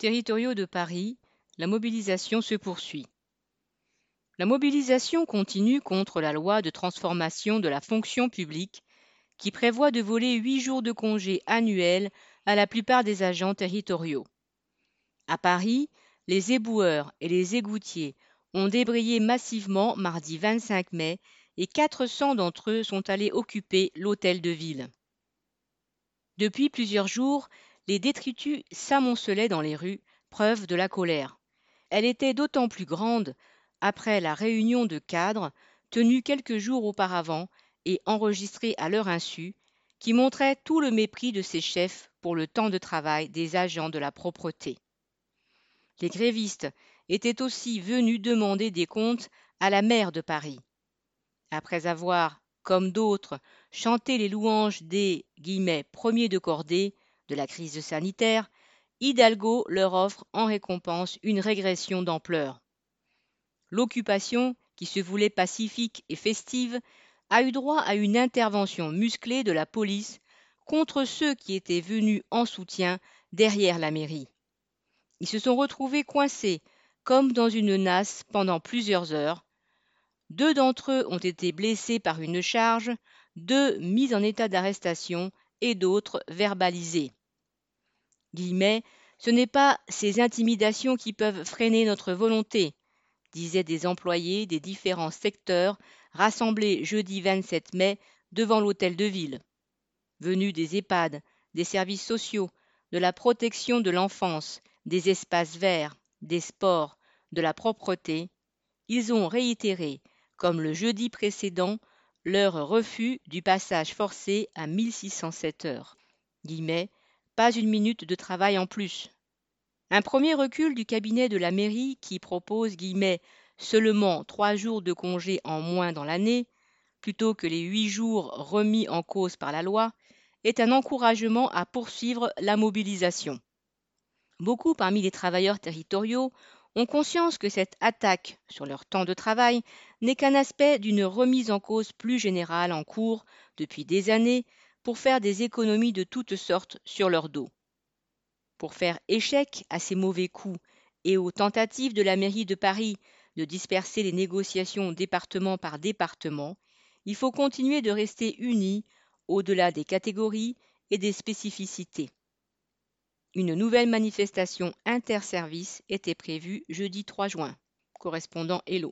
territoriaux de Paris, la mobilisation se poursuit. La mobilisation continue contre la loi de transformation de la fonction publique qui prévoit de voler huit jours de congé annuels à la plupart des agents territoriaux. À Paris, les éboueurs et les égoutiers ont débrayé massivement mardi 25 mai et 400 d'entre eux sont allés occuper l'hôtel de ville. Depuis plusieurs jours, les détritus s'amoncelaient dans les rues, preuve de la colère. Elle était d'autant plus grande après la réunion de cadres tenue quelques jours auparavant et enregistrée à leur insu, qui montrait tout le mépris de ses chefs pour le temps de travail des agents de la propreté. Les grévistes étaient aussi venus demander des comptes à la maire de Paris. Après avoir, comme d'autres, chanté les louanges des guillemets, premiers de cordée de la crise sanitaire, Hidalgo leur offre en récompense une régression d'ampleur. L'occupation, qui se voulait pacifique et festive, a eu droit à une intervention musclée de la police contre ceux qui étaient venus en soutien derrière la mairie. Ils se sont retrouvés coincés comme dans une nasse pendant plusieurs heures. Deux d'entre eux ont été blessés par une charge, deux mis en état d'arrestation et d'autres verbalisés. Ce n'est pas ces intimidations qui peuvent freiner notre volonté, disaient des employés des différents secteurs rassemblés jeudi 27 mai devant l'hôtel de ville. Venus des EHPAD, des services sociaux, de la protection de l'enfance, des espaces verts, des sports, de la propreté, ils ont réitéré, comme le jeudi précédent, leur refus du passage forcé à 1607 heures. Pas une minute de travail en plus. Un premier recul du cabinet de la mairie qui propose guillemets, seulement trois jours de congé en moins dans l'année, plutôt que les huit jours remis en cause par la loi, est un encouragement à poursuivre la mobilisation. Beaucoup parmi les travailleurs territoriaux ont conscience que cette attaque sur leur temps de travail n'est qu'un aspect d'une remise en cause plus générale en cours depuis des années pour faire des économies de toutes sortes sur leur dos. Pour faire échec à ces mauvais coups et aux tentatives de la mairie de Paris de disperser les négociations département par département, il faut continuer de rester unis au-delà des catégories et des spécificités. Une nouvelle manifestation interservice était prévue jeudi 3 juin. Correspondant Hello.